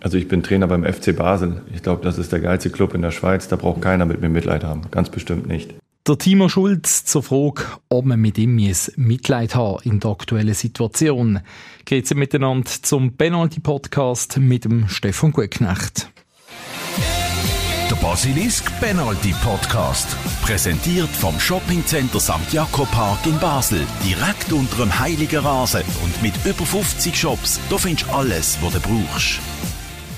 Also ich bin Trainer beim FC Basel. Ich glaube, das ist der geilste Club in der Schweiz. Da braucht keiner mit mir Mitleid haben. Ganz bestimmt nicht. Der Timo Schulz zur Frage, ob man mit ihm Mitleid haben in der aktuellen Situation. Geht miteinander zum Penalty-Podcast mit dem Stefan Gutknecht. Der Basilisk Penalty Podcast. Präsentiert vom Shoppingcenter St. Jakob Park in Basel. Direkt unter dem Heiligen Rasen und mit über 50 Shops. Da findest du alles, was du brauchst.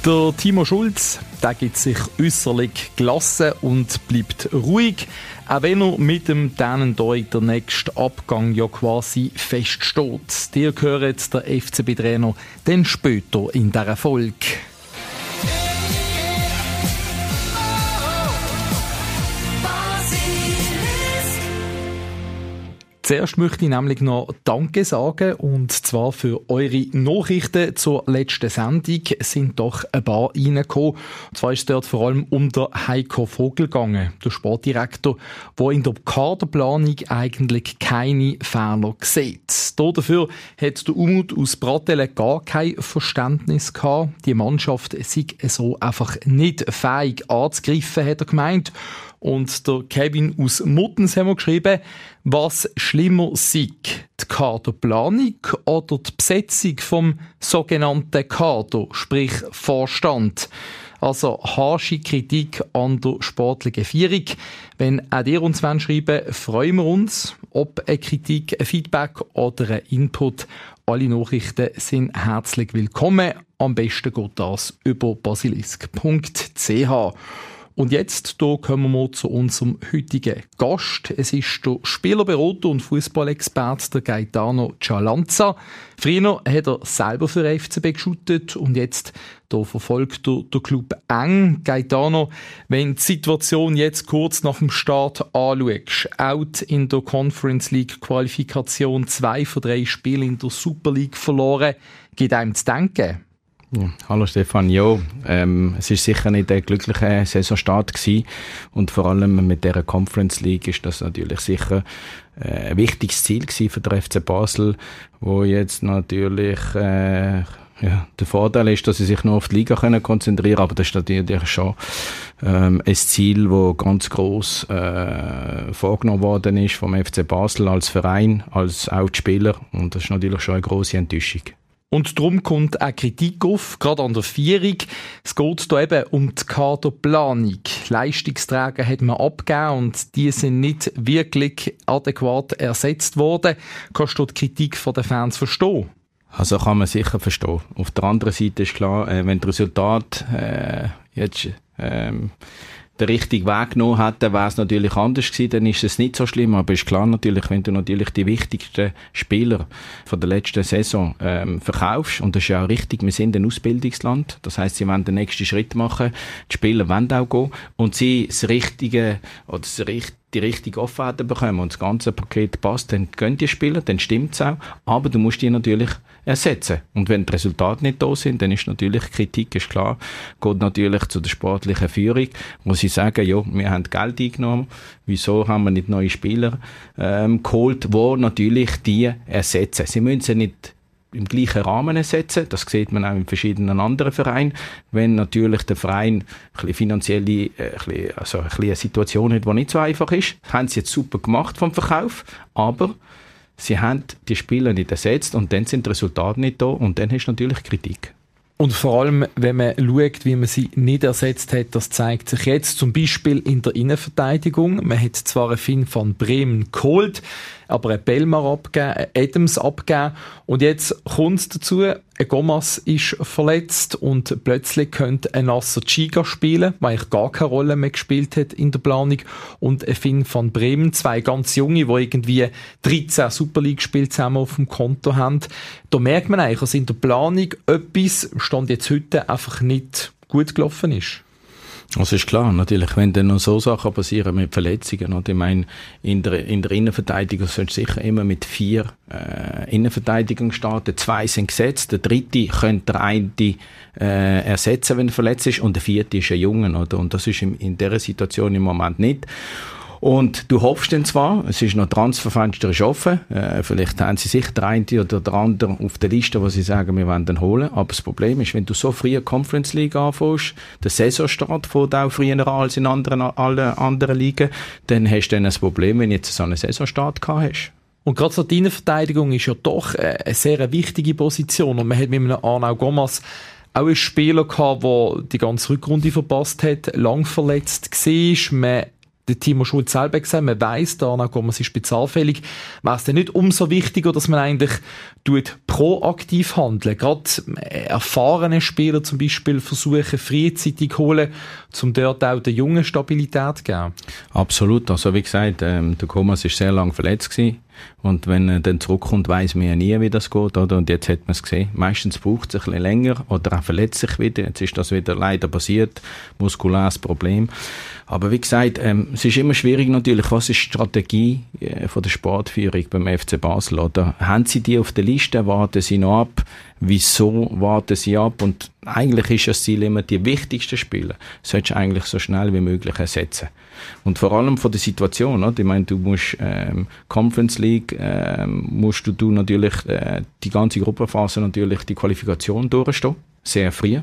Der Timo Schulz, der gibt sich äußerlich gelassen und bleibt ruhig, auch wenn er mit dem Dänendeu der nächste Abgang ja quasi feststeht. Dir gehört der FCB-Trainer dann später in dieser Folge. Zuerst möchte ich nämlich noch Danke sagen und zwar für eure Nachrichten zur letzten Sendung sind doch ein paar reingekommen. Und zwar ist es dort vor allem um den Heiko Vogel gegangen, der Sportdirektor, der in der Kaderplanung eigentlich keine Fehler sieht. Dafür hat der Umut aus Bratelle gar kein Verständnis gehabt. Die Mannschaft sei so einfach nicht fähig anzugreifen, hat er gemeint. Und der Kevin aus Muttens haben wir geschrieben, was schlimmer sei, die Kaderplanung oder die Besetzung vom sogenannten Kader, sprich Vorstand. Also harsche Kritik an der sportlichen Führung. Wenn auch ihr uns schreiben freuen wir uns. Ob eine Kritik, ein Feedback oder ein Input, alle Nachrichten sind herzlich willkommen. Am besten geht das über basilisk.ch. Und jetzt da kommen wir zu unserem heutigen Gast. Es ist der Spielerberater und Fußballexperte Gaetano Cialanza. Früher hat er selber für FCB geschuttet und jetzt da verfolgt er den Club eng. Gaetano, wenn die Situation jetzt kurz nach dem Start anschaust, out in der Conference League Qualifikation, zwei von drei Spielen in der Super League verloren, geht einem zu denken? Ja, hallo Stefan, ja, ähm, es ist sicher nicht der glückliche Saisonstart gewesen. Und vor allem mit der Conference League ist das natürlich sicher äh, ein wichtiges Ziel gewesen für den FC Basel, wo jetzt natürlich äh, ja, der Vorteil ist, dass sie sich nur auf die Liga können konzentrieren, aber das ist natürlich schon ähm, ein Ziel, wo ganz groß äh, vorgenommen worden ist vom FC Basel als Verein, als auch die Spieler und das ist natürlich schon eine große Enttäuschung. Und darum kommt auch Kritik auf, gerade an der Vierung. Es geht hier eben um die Kaderplanung. Leistungsträger hat man abgegeben und die sind nicht wirklich adäquat ersetzt worden. Kannst du die Kritik der Fans verstehen? Also kann man sicher verstehen. Auf der anderen Seite ist klar, äh, wenn das Resultat äh, jetzt ähm, den richtigen Weg genommen hätten, wäre es natürlich anders gewesen, dann ist es nicht so schlimm. Aber ist klar natürlich, wenn du natürlich die wichtigsten Spieler von der letzten Saison ähm, verkaufst, und das ist ja auch richtig, wir sind ein Ausbildungsland, das heißt, sie wollen den nächsten Schritt machen, die Spieler wollen auch gehen, und sie das richtige, oder das richtige die richtige Offerte bekommen und das ganze Paket passt, dann gehen die Spieler, dann stimmt es auch. Aber du musst die natürlich ersetzen. Und wenn die Resultate nicht da sind, dann ist natürlich Kritik, ist klar, geht natürlich zu der sportlichen Führung, wo sie sagen, ja, wir haben Geld eingenommen, wieso haben wir nicht neue Spieler ähm, geholt, wo natürlich die ersetzen. Sie müssen sie nicht im gleichen Rahmen ersetzen. Das sieht man auch in verschiedenen anderen Vereinen. Wenn natürlich der Verein ein finanzielle, äh, ein also ein eine Situation hat, die nicht so einfach ist, haben sie jetzt super gemacht vom Verkauf, aber sie haben die Spieler nicht ersetzt und dann sind die Resultate nicht da und dann hast du natürlich Kritik. Und vor allem, wenn man schaut, wie man sie nicht ersetzt hat, das zeigt sich jetzt zum Beispiel in der Innenverteidigung. Man hat zwar einen Finn von Bremen geholt, aber ein Belmar abgegeben, ein Adams abgegeben. Und jetzt kommt es dazu, ein Gomas ist verletzt und plötzlich könnte ein Nasser Chiga spielen, weil ich gar keine Rolle mehr gespielt hat in der Planung. Und ein Finn von Bremen, zwei ganz junge, die irgendwie 13 Super League Spiele zusammen auf dem Konto haben. Da merkt man eigentlich, dass in der Planung etwas, stand jetzt heute, einfach nicht gut gelaufen ist. Also ist klar, natürlich, wenn dann noch so Sachen passieren mit Verletzungen, oder? ich meine, in der, in der Innenverteidigung sollst du sicher immer mit vier äh, Innenverteidigungen starten. Zwei sind gesetzt, der dritte könnte der eine äh, ersetzen, wenn er verletzt ist, und der vierte ist ein Junge, oder? Und das ist in, in dieser Situation im Moment nicht. Und du hoffst dann zwar, es ist noch Transferfenster ist offen, äh, vielleicht haben sie sich der eine oder der andere auf der Liste, wo sie sagen, wir wollen den holen, aber das Problem ist, wenn du so früh Conference League anfängst, der Saisonstart fängt auch früher als in anderen, allen anderen Ligen, dann hast du dann ein Problem, wenn du jetzt so einen Saisonstart gehabt hast. Und gerade so die Innenverteidigung ist ja doch äh, eine sehr wichtige Position und man hat mit einem Arnau Gomas auch einen Spieler gehabt, der die ganze Rückrunde verpasst hat, lang verletzt war. Man der Timo Schulz selber gesagt, man weiss, da man ist spezialfällig, wäre es dann nicht umso wichtiger, dass man eigentlich tut proaktiv handeln. Gerade äh, erfahrene Spieler zum Beispiel versuchen, frühzeitig holen, um dort auch der jungen Stabilität zu geben. Absolut. Also wie gesagt, ähm, der Thomas ist sehr lange verletzt gewesen. Und wenn er dann zurückkommt, weiß man ja nie, wie das geht, oder? Und jetzt hat man es gesehen. Meistens braucht es ein bisschen länger oder er verletzt sich wieder. Jetzt ist das wieder leider passiert. Muskuläres Problem. Aber wie gesagt, ähm, es ist immer schwierig natürlich, was ist die Strategie äh, von der Sportführung beim FC Basel, oder? Haben sie die auf der Liste, warten sie noch ab? Wieso warten sie ab? Und eigentlich ist das Ziel immer, die wichtigsten Spieler solltest du eigentlich so schnell wie möglich ersetzen. Und vor allem von der Situation, oder? ich meine, du musst ähm, Conference League, ähm, musst du, du natürlich äh, die ganze Gruppenphase natürlich die Qualifikation durchstehen, sehr früh.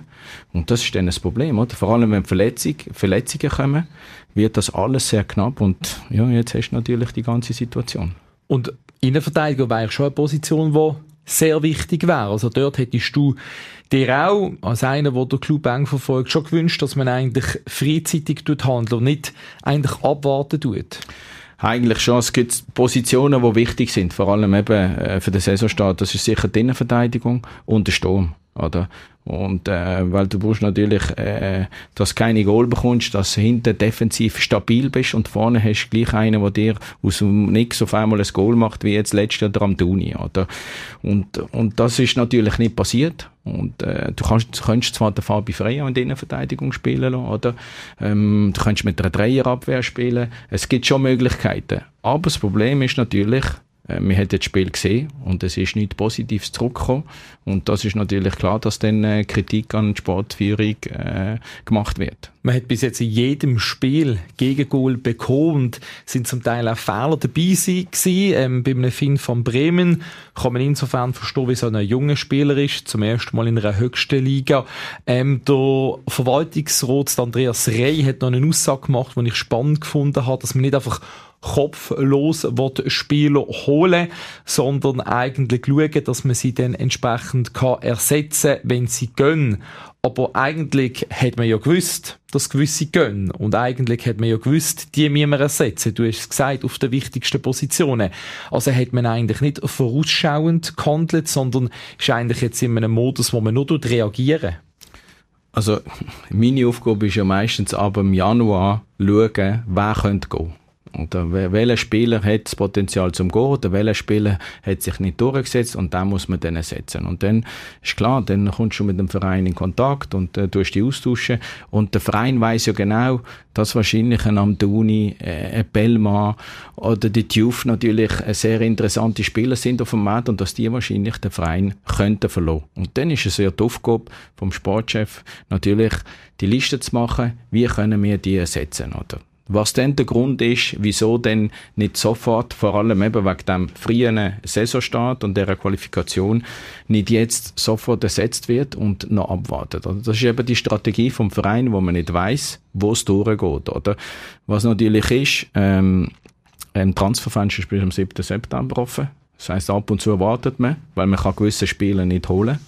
Und das ist dann das Problem, oder? Vor allem, wenn Verletzung, Verletzungen kommen, wird das alles sehr knapp und ja, jetzt hast du natürlich die ganze Situation. Und Innenverteidiger wäre schon eine Position, die sehr wichtig wäre. Also dort hättest du dir auch, als einer, der den Club eng verfolgt, schon gewünscht, dass man eigentlich frühzeitig handelt und nicht eigentlich abwarten tut? Eigentlich schon. Es gibt Positionen, die wichtig sind, vor allem eben äh, für den Saisonstart. Das ist sicher die Innenverteidigung und der Sturm. Oder? Und äh, weil du musst natürlich, äh, dass keine Goal bekommst, dass du hinten defensiv stabil bist und vorne hast du gleich einen, der dir aus dem Nix auf einmal ein Goal macht, wie jetzt letztes Jahr der Amtuni, oder? Und, und das ist natürlich nicht passiert. Und äh, du kannst, du kannst zwar den Fabi Frey in der Innenverteidigung spielen lassen, oder? Ähm, du kannst mit einer Dreierabwehr spielen. Es gibt schon Möglichkeiten. Aber das Problem ist natürlich, äh, wir haben das Spiel gesehen und es ist nicht Positives zurückgekommen. Und das ist natürlich klar, dass dann äh, Kritik an die Sportführung äh, gemacht wird. Man hat bis jetzt in jedem Spiel Gegengol bekommen und sind zum Teil auch Fehler dabei gewesen. Ähm, bei einem Finn von Bremen kann man insofern verstehen, wie so ein junger Spieler ist, zum ersten Mal in einer höchsten Liga. Ähm, der Verwaltungsrat Andreas Rey hat noch eine Aussage gemacht, die ich spannend gefunden habe, dass man nicht einfach kopflos Spieler holen sondern eigentlich schauen, dass man sie dann entsprechend kann ersetzen kann, wenn sie gehen. Aber eigentlich hat man ja gewusst, dass gewisse gehen. Und eigentlich hat man ja gewusst, die müssen wir ersetzen. Du hast es gesagt, auf den wichtigsten Positionen. Also hat man eigentlich nicht vorausschauend gehandelt, sondern ist eigentlich jetzt in einem Modus, wo man nur reagieren also, meine Aufgabe ist ja meistens ab im Januar schauen, wer könnte gehen. Oder welcher Spieler hat das Potenzial zum Gehen oder welcher Spieler hat sich nicht durchgesetzt und da muss man dann ersetzen. Und dann ist klar, dann kommst du mit dem Verein in Kontakt und äh, tust die austauschen und der Verein weiß ja genau, dass wahrscheinlich ein Amtuni, äh, ein Bellmann oder die Tuf natürlich sehr interessante Spieler sind auf dem Markt und dass die wahrscheinlich den Verein könnten verloren. Und dann ist es ja die Aufgabe vom Sportchef natürlich die Liste zu machen, wie können wir die ersetzen, oder? Was denn der Grund ist, wieso denn nicht sofort, vor allem eben wegen dem frühen Saisonstart und der Qualifikation, nicht jetzt sofort ersetzt wird und noch abwartet. Das ist eben die Strategie vom Verein, wo man nicht weiß, wo es durchgeht, oder? Was natürlich ist, ähm, ein Transferfenster bis am 7. September offen. Das heisst, ab und zu wartet man, weil man kann gewisse Spiele nicht holen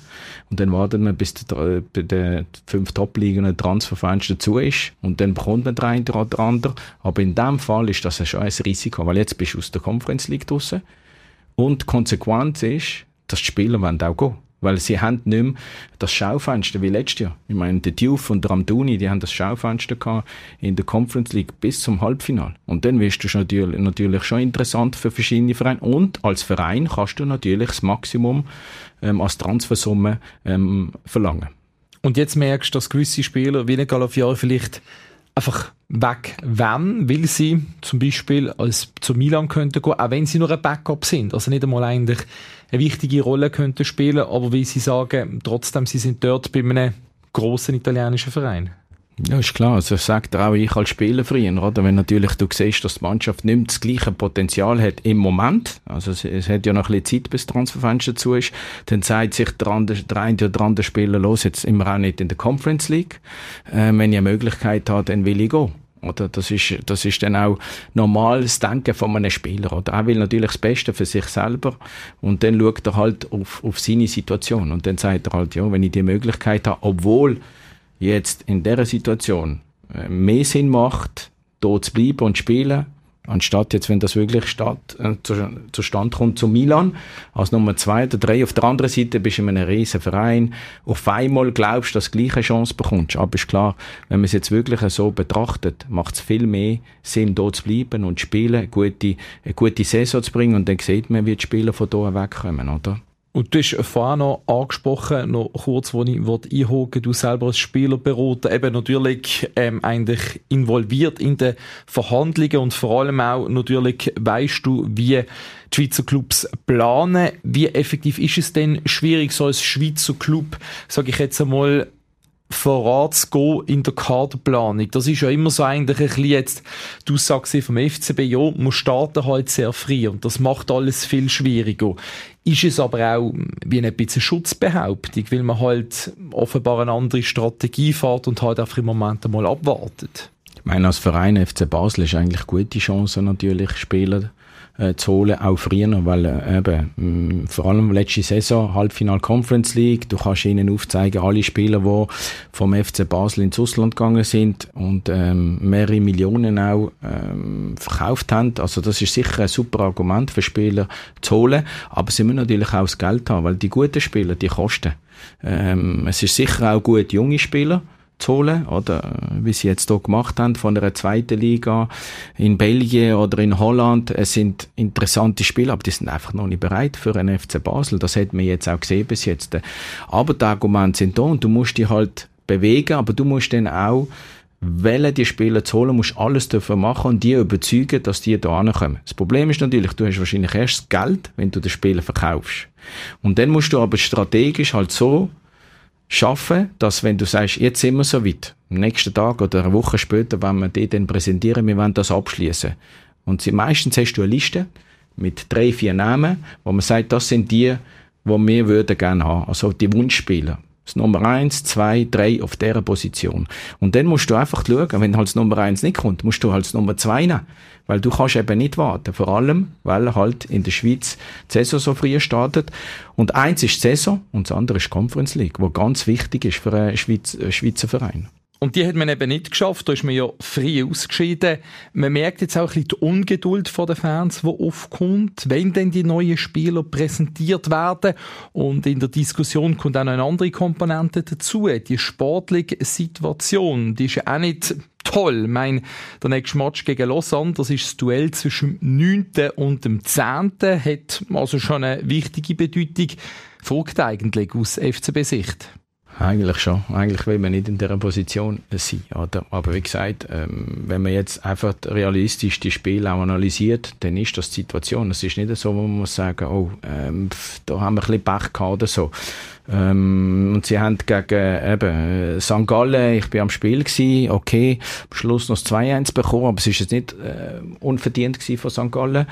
und dann wartet man, bis der, den fünf Top-Ligen Transferfenster zu ist und dann bekommt man den einen oder anderen. Aber in dem Fall ist das schon ein Risiko, weil jetzt bist du aus der Conference League draussen und die Konsequenz ist, dass die Spieler auch gehen. Weil sie haben nicht mehr das Schaufenster wie letztes Jahr. Ich meine, der Diouf und der Ramduni, die haben das Schaufenster gehabt in der Conference League bis zum Halbfinale. Und dann wirst du natürlich, natürlich schon interessant für verschiedene Vereine. Und als Verein kannst du natürlich das Maximum ähm, als Transfersumme ähm, verlangen. Und jetzt merkst du, dass gewisse Spieler wie Galafiore vielleicht einfach weg wenn, weil sie zum Beispiel als zu Milan könnten gehen, auch wenn sie nur ein Backup sind, also nicht einmal eigentlich eine wichtige Rolle könnten spielen, aber wie sie sagen, trotzdem, sie sind dort bei einem großen italienischen Verein. Ja, ist klar. Also sagt auch ich als Spieler früher, oder? Wenn natürlich du siehst, dass die Mannschaft nicht mehr das gleiche Potenzial hat im Moment, also es, es hat ja noch ein bisschen Zeit, bis das Transferfenster zu ist, dann sagt sich der, andere, der eine oder andere Spieler, los, jetzt immer auch nicht in der Conference League. Äh, wenn ich eine Möglichkeit habe, dann will ich gehen. Oder das ist, das ist dann auch normales Denken von einem Spieler. Oder er will natürlich das Beste für sich selber und dann schaut er halt auf, auf seine Situation und dann sagt er halt, ja, wenn ich die Möglichkeit habe, obwohl jetzt in dieser Situation äh, mehr Sinn macht, dort zu bleiben und spielen, anstatt jetzt, wenn das wirklich statt, äh, zustande kommt, zu Milan, als Nummer zwei oder drei. Auf der anderen Seite bist du in einem riesen Verein. Auf einmal glaubst du, dass du die gleiche Chance bekommst. Aber ist klar, wenn man es jetzt wirklich so betrachtet, macht es viel mehr Sinn, dort zu bleiben und zu spielen, eine gute, eine gute Saison zu bringen und dann sieht man, wie die Spieler von hier wegkommen, oder? Und du hast vorhin noch angesprochen, noch kurz, wo ich einhaken du selber als Spielerberater, eben natürlich ähm, eigentlich involviert in den Verhandlungen und vor allem auch natürlich weißt du, wie die Schweizer Clubs planen. Wie effektiv ist es denn schwierig, so als Schweizer Club, sage ich jetzt einmal, voranzugehen in der Kaderplanung. Das ist ja immer so eigentlich ein bisschen jetzt du sagst vom FCB, ja, man starten halt sehr früh und das macht alles viel schwieriger. Ist es aber auch wie ein bisschen Schutzbehauptung, weil man halt offenbar eine andere Strategie fährt und halt einfach im Moment einmal abwartet? Ich meine, als Verein FC Basel ist eigentlich gute Chance natürlich, Spieler äh, zu holen, auch früher, weil äh, eben, mh, mm, vor allem letzte Saison, Halbfinal Conference League, du kannst ihnen aufzeigen, alle Spieler, die vom FC Basel ins Ausland gegangen sind und ähm, mehrere Millionen auch ähm, verkauft haben. Also das ist sicher ein super Argument für Spieler zu holen, aber sie müssen natürlich auch das Geld haben, weil die guten Spieler, die kosten. Ähm, es ist sicher auch gut, junge Spieler, zu holen, oder wie sie jetzt hier gemacht haben von einer zweiten Liga in Belgien oder in Holland. Es sind interessante Spiele, aber die sind einfach noch nicht bereit für einen FC Basel. Das hat man jetzt auch gesehen bis jetzt. Aber die Argumente sind da und du musst die halt bewegen, aber du musst dann auch wählen, die Spieler zu holen, musst alles dafür machen und die überzeugen, dass die da kommen. Das Problem ist natürlich, du hast wahrscheinlich erst das Geld, wenn du den Spieler verkaufst. Und dann musst du aber strategisch halt so schaffen, dass wenn du sagst, jetzt sind wir so weit, am nächsten Tag oder eine Woche später, wenn wir die dann präsentieren, wir wollen das abschließen. Und sie, meistens hast du eine Liste mit drei, vier Namen, wo man sagt, das sind die, wo wir würden gerne haben. Also die Wunschspieler. Das Nummer eins, zwei, drei auf dieser Position. Und dann musst du einfach schauen, wenn halt das Nummer eins nicht kommt, musst du halt das Nummer zwei nehmen. Weil du kannst eben nicht warten. Vor allem, weil halt in der Schweiz die Saison so früh startet. Und eins ist die Saison und das andere ist die Conference League, wo ganz wichtig ist für einen Schweizer Verein. Und die hat man eben nicht geschafft, da ist man ja frei ausgeschieden. Man merkt jetzt auch ein bisschen die Ungeduld den Fans, die aufkommt, wenn denn die neuen Spieler präsentiert werden. Und in der Diskussion kommt auch noch eine andere Komponente dazu. Die sportliche Situation, die ist ja auch nicht toll. Ich meine, der nächste Match gegen Lausanne, das ist das Duell zwischen dem 9. und dem 10. hat also schon eine wichtige Bedeutung. Folgt eigentlich aus FCB-Sicht. Eigentlich schon. Eigentlich will man nicht in dieser Position sein. Oder? Aber wie gesagt, ähm, wenn man jetzt einfach realistisch die Spiele auch analysiert, dann ist das die Situation. Es ist nicht so, wo man muss sagen, oh, ähm, da haben wir ein bisschen Pech gehabt oder so. Ähm, und sie haben gegen eben St. Gallen, ich bin am Spiel gewesen, okay, am Schluss noch 2-1 bekommen, aber es ist jetzt nicht äh, unverdient gewesen von St. Gallen.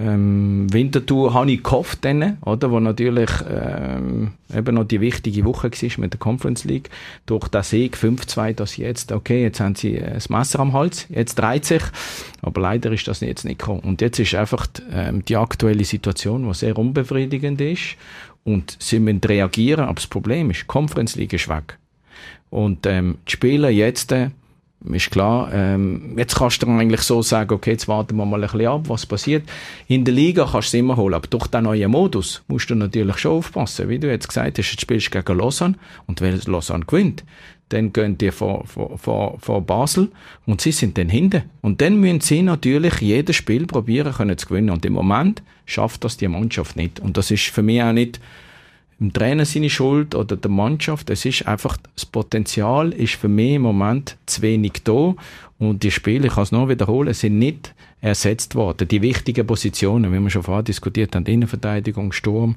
Ähm, Winterthur habe ich gehofft, dann, oder, wo natürlich ähm, eben noch die wichtige Woche war mit der Conference League. Durch den Sieg 5-2, dass jetzt, okay, jetzt haben sie das Messer am Hals, jetzt dreht sich, aber leider ist das jetzt nicht gekommen. Und jetzt ist einfach die, ähm, die aktuelle Situation, die sehr unbefriedigend ist und sie müssen reagieren, aber das Problem ist, die Conference League ist weg. Und ähm, die Spieler jetzt, äh, ist klar, ähm, jetzt kannst du eigentlich so sagen, okay, jetzt warten wir mal ein bisschen ab, was passiert. In der Liga kannst du es immer holen, aber durch den neuen Modus musst du natürlich schon aufpassen. Wie du jetzt gesagt hast, jetzt spielst du gegen Lausanne und wenn Lausanne gewinnt, dann gehen die vor, vor, vor, vor Basel und sie sind dann hinten. Und dann müssen sie natürlich jedes Spiel probieren können zu gewinnen. Und im Moment schafft das die Mannschaft nicht. Und das ist für mich auch nicht im Trainer seine Schuld oder der Mannschaft. Es ist einfach, das Potenzial ist für mich im Moment zu wenig da. Und die Spiele, ich kann es noch wiederholen, sind nicht ersetzt worden. Die wichtigen Positionen, wie wir schon vorher diskutiert haben, Innenverteidigung, Sturm,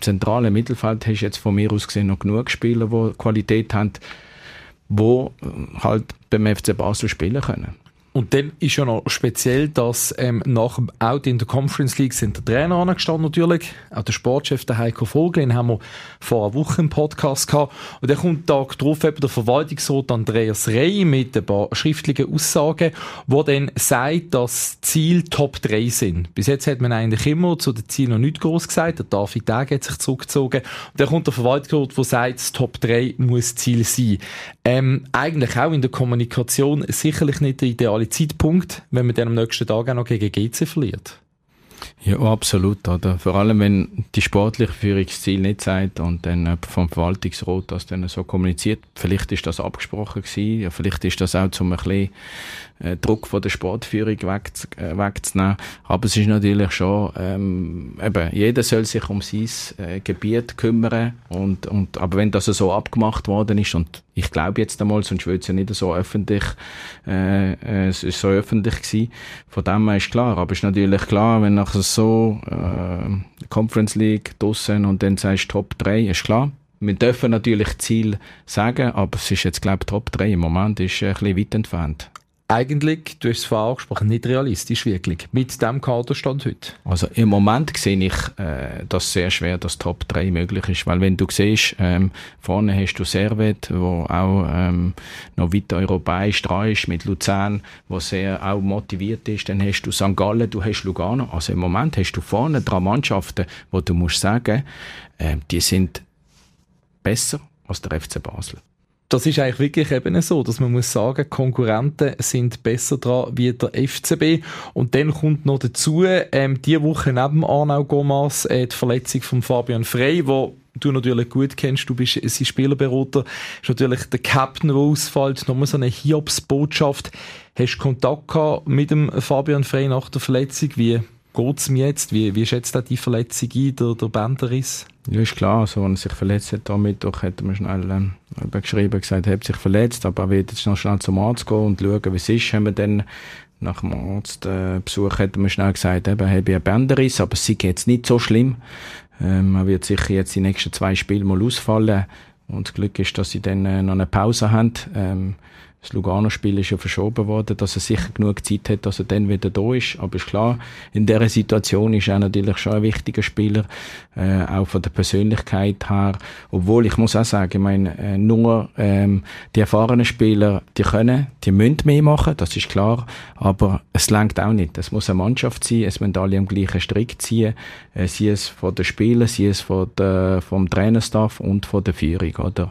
zentrale Mittelfeld, hast du jetzt von mir aus gesehen noch genug Spieler, die Qualität haben wo halt beim FC Basel spielen können. Und dann ist ja noch speziell, dass ähm, nach dem Out in der Conference League sind der Trainer angestanden natürlich, auch der Sportchef, der Heiko Vogel, den haben wir vor einer Woche im Podcast gehabt. Und dann kommt Tag drauf eben der Verwaltungsrat Andreas Rey mit ein paar schriftlichen Aussagen, wo dann sagt, dass Ziel Top 3 sind. Bis jetzt hat man eigentlich immer zu den Zielen noch nicht groß gesagt, der David Tag hat sich zurückgezogen. Und dann kommt der Verwaltungsrat, der sagt, das Top 3 muss Ziel sein. Ähm, eigentlich auch in der Kommunikation sicherlich nicht der ideale Zeitpunkt, wenn man dann am nächsten Tag auch noch gegen GC verliert. Ja, absolut. Oder? Vor allem, wenn die sportliche Führungsziel nicht sagt und dann vom Verwaltungsrat das dann so kommuniziert. Vielleicht ist das abgesprochen gewesen, ja, vielleicht ist das auch zum ein bisschen äh, Druck von der Sportführung weg, äh, wegzunehmen. Aber es ist natürlich schon, ähm, eben, jeder soll sich um sein äh, Gebiet kümmern und, und, aber wenn das so abgemacht worden ist und ich glaube jetzt einmal, sonst würde es ja nicht so öffentlich, äh, äh, es ist so öffentlich gewesen. Von dem her ist klar. Aber es ist natürlich klar, wenn nachher so, äh, Conference League draussen und dann sagst Top 3, ist klar. Wir dürfen natürlich Ziel sagen, aber es ist jetzt, glaube ich, Top 3 im Moment ist ein bisschen weit entfernt eigentlich, du hast es vorhin angesprochen, nicht realistisch wirklich, mit dem Kaderstand heute? Also im Moment sehe ich äh, das sehr schwer, dass Top 3 möglich ist, weil wenn du siehst, ähm, vorne hast du Servet, wo auch ähm, noch weiter europäisch dran ist, mit Luzern, wo sehr auch motiviert ist, dann hast du St. Gallen, du hast Lugano, also im Moment hast du vorne drei Mannschaften, wo du musst sagen, äh, die sind besser als der FC Basel das ist eigentlich wirklich eben so, dass man muss sagen, Konkurrenten sind besser dran wie der FCB. Und dann kommt noch dazu, ähm, die Woche neben Arnau Gomas, äh, die Verletzung von Fabian Frey, wo du natürlich gut kennst, du bist sein Spielerberater, ist natürlich der Captain, der ausfällt, nochmal so eine Hiobs-Botschaft. Hast du Kontakt gehabt mit dem Fabian Frey nach der Verletzung? Wie geht's ihm jetzt? Wie, wie schätzt er die Verletzung ein, der, der Bänderriss? Ja, ist klar. Also, wenn er sich verletzt hat, am Mittwoch, hat mir schnell ähm, geschrieben, gesagt, er hat sich verletzt, aber er wird jetzt noch schnell zum Arzt gehen und schauen, wie es ist. Haben wir dann nach dem Arztbesuch äh, hat mir schnell gesagt, eben, er habe einen Bänderriss, aber es ist jetzt nicht so schlimm. Ähm, er wird sicher jetzt die nächsten zwei Spiele mal ausfallen. Und das Glück ist, dass sie dann äh, noch eine Pause haben. Ähm, das Lugano-Spiel ist ja verschoben worden, dass er sicher genug Zeit hat, dass er dann wieder da ist. Aber ist klar, in dieser Situation ist er natürlich schon ein wichtiger Spieler, äh, auch von der Persönlichkeit her. Obwohl, ich muss auch sagen, ich meine, äh, nur ähm, die erfahrenen Spieler, die können, die müssen mehr machen, das ist klar. Aber es langt auch nicht. Es muss eine Mannschaft sein, es müssen alle am gleichen Strick ziehen. Äh, sie es von den Spielern, sie es von der, vom Trainerstaff und von der Führung, oder?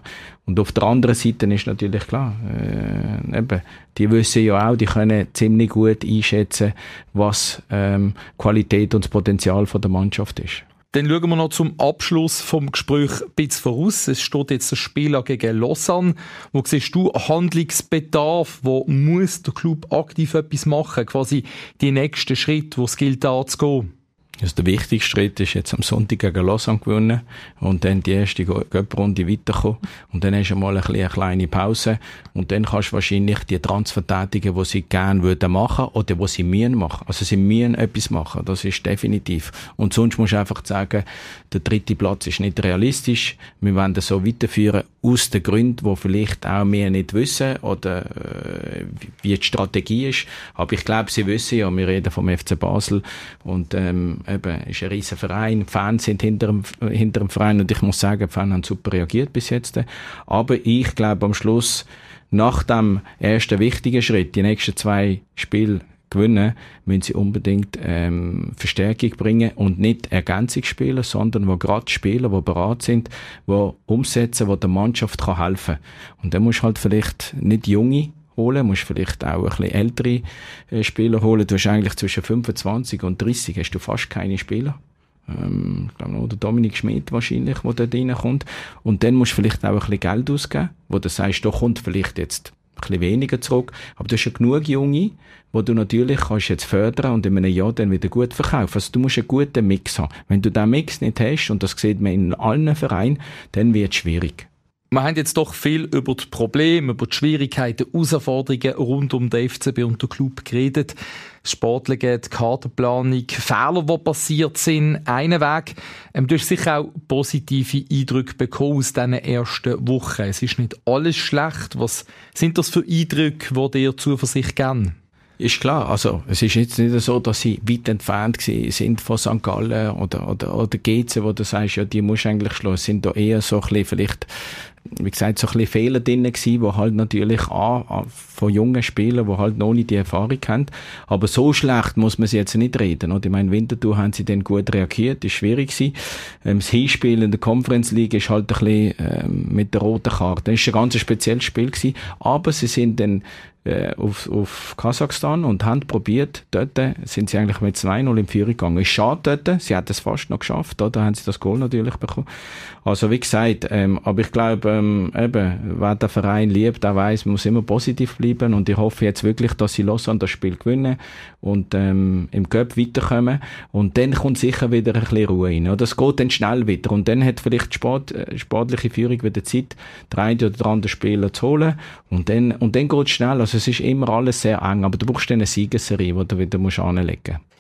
Und auf der anderen Seite ist natürlich klar, äh, eben, die wissen ja auch, die können ziemlich gut einschätzen, was ähm, Qualität und das Potenzial von der Mannschaft ist. Dann schauen wir noch zum Abschluss vom Gespräch ein bisschen voraus. Es steht jetzt das Spiel gegen Lausanne. Wo siehst du Handlungsbedarf? Wo muss der Club aktiv etwas machen? Quasi die nächsten Schritte, wo es gilt anzugehen? Also der wichtigste Schritt ist jetzt am Sonntag gegen Lausanne gewonnen und dann die erste Göpprunde weiterkommen und dann hast du mal eine kleine Pause und dann kannst du wahrscheinlich die Transfer tätigen, die sie gerne würden machen oder die sie müssen machen. Also sie müssen etwas machen, das ist definitiv. Und sonst musst du einfach sagen, der dritte Platz ist nicht realistisch, wir wollen das so weiterführen aus den Gründen, wo vielleicht auch wir nicht wissen oder äh, wie die Strategie ist. Aber ich glaube, sie wissen ja, wir reden vom FC Basel und ähm, eben, ist ein riesen Verein, die Fans sind hinter dem, hinter dem Verein und ich muss sagen, die Fans haben super reagiert bis jetzt. Aber ich glaube am Schluss, nach dem ersten wichtigen Schritt, die nächsten zwei Spiele gewinnen, müssen sie unbedingt ähm, Verstärkung bringen und nicht Ergänzungsspieler, sondern wo gerade Spieler, die bereit sind, wo umsetzen, wo der Mannschaft kann helfen. Und dann musst du halt vielleicht nicht junge holen, musst vielleicht auch ein bisschen ältere äh, Spieler holen. Du hast eigentlich zwischen 25 und 30 hast du fast keine Spieler. Ähm, ich glaube noch der Dominik Schmidt wahrscheinlich, der dort reinkommt. Und dann musst du vielleicht auch ein bisschen Geld ausgeben, wo du sagst, da kommt vielleicht jetzt ein bisschen weniger zurück. Aber du hast ja genug Junge, wo du natürlich kannst jetzt fördern und in einem Jahr dann wieder gut verkaufen. Also du musst einen guten Mix haben. Wenn du diesen Mix nicht hast, und das sieht man in allen Vereinen, dann wird es schwierig. Wir haben jetzt doch viel über die Probleme, über die Schwierigkeiten, Herausforderungen rund um den FCB und den Club geredet. Das Sportliche, die Kaderplanung, Fehler, die passiert sind, einen Weg. Ähm, du hast sicher auch positive Eindrücke bekommen aus diesen ersten Wochen. Es ist nicht alles schlecht. Was sind das für Eindrücke, die dir Zuversicht geben? Ist klar, also es ist jetzt nicht so, dass sie weit entfernt sind von St. Gallen oder, oder, oder GC, wo du sagst, ja, die musst du eigentlich schlagen. Es sind da eher so ein bisschen vielleicht wie gesagt, so ein bisschen Fehler drin gewesen, die halt natürlich an, von jungen Spielern, die halt noch nicht die Erfahrung haben. Aber so schlecht muss man sie jetzt nicht reden. Oder? Ich meine, Winterthur haben sie dann gut reagiert, ist schwierig gewesen. Ähm, das Hinspiel in der Conference League ist halt ein bisschen ähm, mit der roten Karte. Das ist ein ganz spezielles Spiel gewesen. Aber sie sind dann äh, auf, auf Kasachstan und haben probiert, dort sind sie eigentlich mit 2-0 in Führung gegangen. Ist schade dort, sie hat es fast noch geschafft, da haben sie das Goal natürlich bekommen. Also wie gesagt, ähm, aber ich glaube, ähm, eben, wer den Verein liebt, der weiß, man muss immer positiv bleiben und ich hoffe jetzt wirklich, dass sie los an das Spiel gewinnen und ähm, im Cup weiterkommen und dann kommt sicher wieder ein bisschen Ruhe rein. Es geht dann schnell wieder und dann hat vielleicht die Sport, äh, sportliche Führung wieder Zeit, den einen oder anderen Spieler zu holen und dann, und dann geht es schnell. Also es ist immer alles sehr eng, aber du brauchst eine Siegesserie, die du wieder anlegen musst.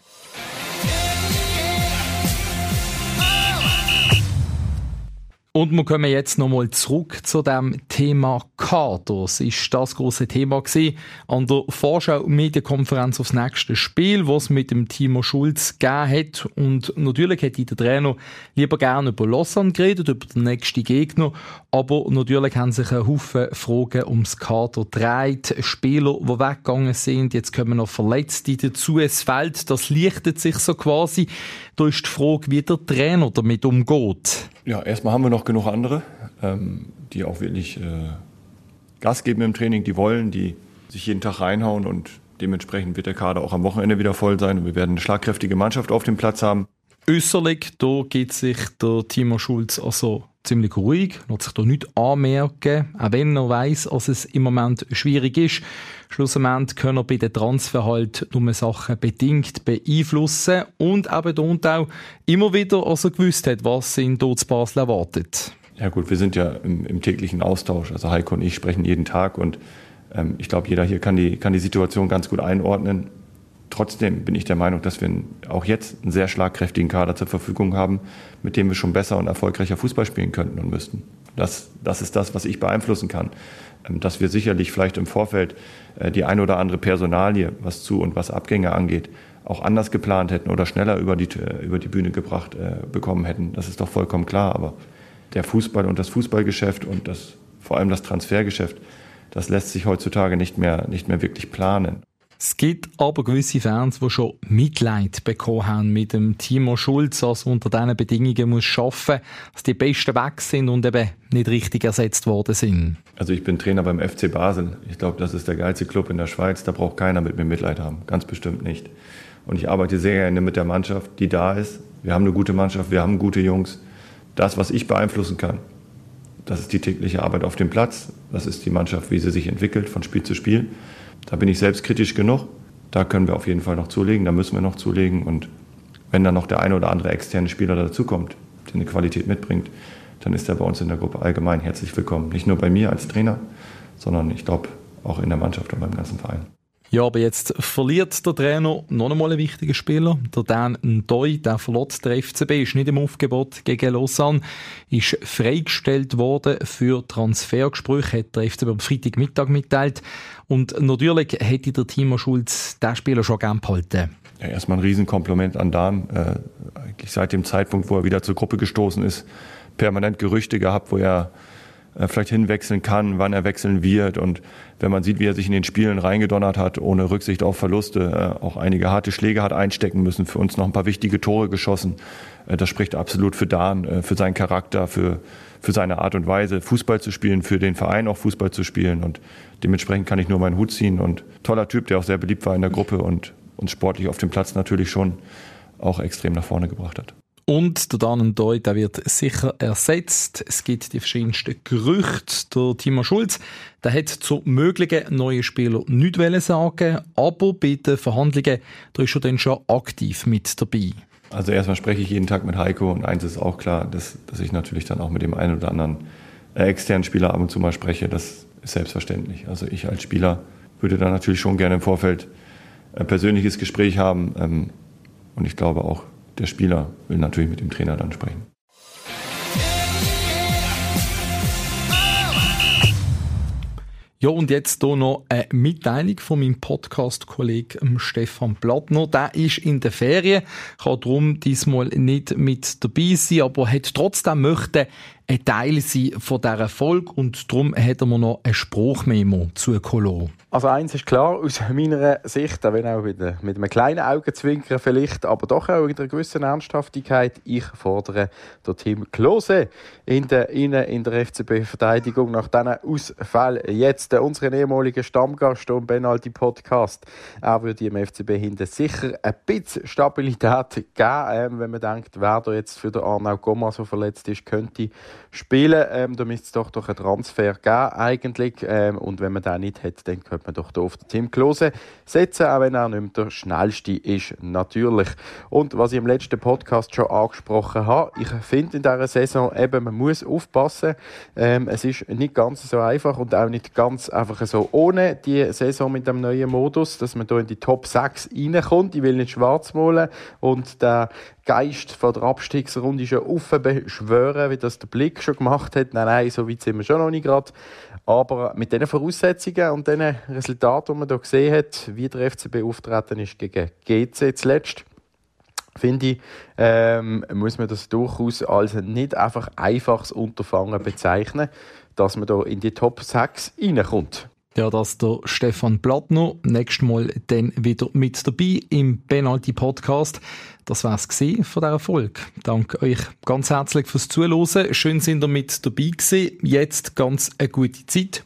Und wir kommen jetzt nochmal zurück zu dem Thema Kader. Es ist das große Thema gewesen an der Vorschau-Medienkonferenz aufs nächste Spiel, was mit dem Timo Schulz gegeben hat. Und natürlich hätte der Trainer lieber gerne über Lausanne geredet, über den nächsten Gegner. Aber natürlich haben sich ein Haufen Fragen ums Kader gedreht. Spieler, die weggegangen sind, jetzt kommen noch Verletzte dazu. Es fällt, das lichtet sich so quasi. Da ist die Frage, wie der Trainer damit umgeht. Ja, erstmal haben wir noch genug andere, ähm, die auch wirklich äh, Gas geben im Training, die wollen, die sich jeden Tag reinhauen und dementsprechend wird der Kader auch am Wochenende wieder voll sein und wir werden eine schlagkräftige Mannschaft auf dem Platz haben. Äußerlich, da geht sich der Timo Schulz also ziemlich ruhig, lässt sich da nichts anmerken, auch wenn er weiss, dass es im Moment schwierig ist. Schlussendlich können er bei den Transfer halt nur Sachen bedingt beeinflussen und eben und auch immer wieder also gewusst hat, was ihn dort zu Basel erwartet. Ja gut, wir sind ja im, im, täglichen Austausch. Also Heiko und ich sprechen jeden Tag und ähm, ich glaube, jeder hier kann die, kann die Situation ganz gut einordnen. Trotzdem bin ich der Meinung, dass wir auch jetzt einen sehr schlagkräftigen Kader zur Verfügung haben, mit dem wir schon besser und erfolgreicher Fußball spielen könnten und müssten. Das, das ist das, was ich beeinflussen kann. Ähm, dass wir sicherlich vielleicht im Vorfeld äh, die ein oder andere Personalie, was Zu- und was Abgänge angeht, auch anders geplant hätten oder schneller über die, äh, über die Bühne gebracht äh, bekommen hätten. Das ist doch vollkommen klar. Aber der Fußball und das Fußballgeschäft und das, vor allem das Transfergeschäft, das lässt sich heutzutage nicht mehr, nicht mehr wirklich planen. Es gibt aber gewisse Fans, die schon Mitleid bekommen haben mit dem Timo Schulz, also unter diesen Bedingungen muss schaffen, dass die Besten weg sind und eben nicht richtig ersetzt worden sind. Also ich bin Trainer beim FC Basel. Ich glaube, das ist der geilste Club in der Schweiz. Da braucht keiner mit mir Mitleid haben. Ganz bestimmt nicht. Und ich arbeite sehr gerne mit der Mannschaft, die da ist. Wir haben eine gute Mannschaft, wir haben gute Jungs. Das, was ich beeinflussen kann, das ist die tägliche Arbeit auf dem Platz. Das ist die Mannschaft, wie sie sich entwickelt von Spiel zu Spiel. Da bin ich selbstkritisch genug. Da können wir auf jeden Fall noch zulegen, da müssen wir noch zulegen. Und wenn dann noch der eine oder andere externe Spieler dazukommt, der eine Qualität mitbringt, dann ist er bei uns in der Gruppe allgemein herzlich willkommen. Nicht nur bei mir als Trainer, sondern ich glaube auch in der Mannschaft und beim ganzen Verein. Ja, aber jetzt verliert der Trainer noch einmal einen wichtigen Spieler. Der Dan Ndoi, der verlot der FCB, ist nicht im Aufgebot gegen Lausanne, ist freigestellt worden für Transfergespräche, hat der FCB am Freitagmittag mitteilt. Und natürlich hätte der Timo Schulz den Spieler schon gern behalten. Ja, erstmal ein Riesenkompliment an Dan. Äh, eigentlich seit dem Zeitpunkt, wo er wieder zur Gruppe gestoßen ist, permanent Gerüchte gehabt, wo er vielleicht hinwechseln kann, wann er wechseln wird. Und wenn man sieht, wie er sich in den Spielen reingedonnert hat, ohne Rücksicht auf Verluste, äh, auch einige harte Schläge hat einstecken müssen, für uns noch ein paar wichtige Tore geschossen. Äh, das spricht absolut für Dan, für seinen Charakter, für, für seine Art und Weise, Fußball zu spielen, für den Verein auch Fußball zu spielen. Und dementsprechend kann ich nur meinen Hut ziehen. Und toller Typ, der auch sehr beliebt war in der Gruppe und uns sportlich auf dem Platz natürlich schon auch extrem nach vorne gebracht hat. Und der Dan Doi, der wird sicher ersetzt. Es gibt die verschiedensten Gerüchte. Der Timo Schulz, der hat zu möglichen neuen Spielern nichts sagen aber bei den Verhandlungen, da ist er dann schon aktiv mit dabei. Also erstmal spreche ich jeden Tag mit Heiko und eins ist auch klar, dass, dass ich natürlich dann auch mit dem einen oder anderen äh, externen Spieler ab und zu mal spreche, das ist selbstverständlich. Also ich als Spieler würde da natürlich schon gerne im Vorfeld ein persönliches Gespräch haben. Ähm, und ich glaube auch, der Spieler will natürlich mit dem Trainer dann sprechen. Ja, und jetzt hier noch eine Mitteilung von meinem Podcast-Kollegen Stefan Plattner. Der ist in der Ferien, kann darum diesmal nicht mit dabei sein, aber hat trotzdem möchte ein Teil sein von dieser Folge und darum hat er mir noch ein Spruchmemo zugekommen. Also eins ist klar, aus meiner Sicht, wenn auch mit, mit einem kleinen Augenzwinkern vielleicht, aber doch auch mit einer gewissen Ernsthaftigkeit, ich fordere der Team Klose in der, in, in der FCB-Verteidigung nach diesen Ausfall. Jetzt äh, unseren ehemaligen Stammgast und Benaldi Podcast. Er würde im FCB hinten sicher ein bisschen Stabilität geben, ähm, wenn man denkt, wer da jetzt für den Arnau Goma so verletzt ist, könnte spielen. Ähm, da müsste es doch, doch einen Transfer geben eigentlich. Ähm, und wenn man den nicht hat, dann könnte man doch auf Tim Klose setzen, auch wenn er nicht mehr der schnellste ist, natürlich. Und was ich im letzten Podcast schon angesprochen habe, ich finde in dieser Saison eben, man muss aufpassen. Ähm, es ist nicht ganz so einfach und auch nicht ganz einfach so ohne die Saison mit dem neuen Modus, dass man da in die Top 6 reinkommt. Ich will nicht schwarz malen und der Geist von der Abstiegsrunde schon offen beschwören, wie das der Blick schon gemacht hat. Nein, nein, so weit sind wir schon noch nicht gerade. Aber mit den Voraussetzungen und den Resultaten, die man hier gesehen hat, wie der FCB auftreten ist gegen GC zuletzt, finde ich, ähm, muss man das durchaus als nicht einfach einfaches Unterfangen bezeichnen, dass man da in die Top 6 reinkommt. Ja, dass der Stefan Plattner nächstes Mal dann wieder mit dabei im Penalty Podcast. Das war es von dieser Folge. Danke euch ganz herzlich fürs Zuhören. Schön sind ihr mit dabei gewesen. Jetzt ganz eine gute Zeit,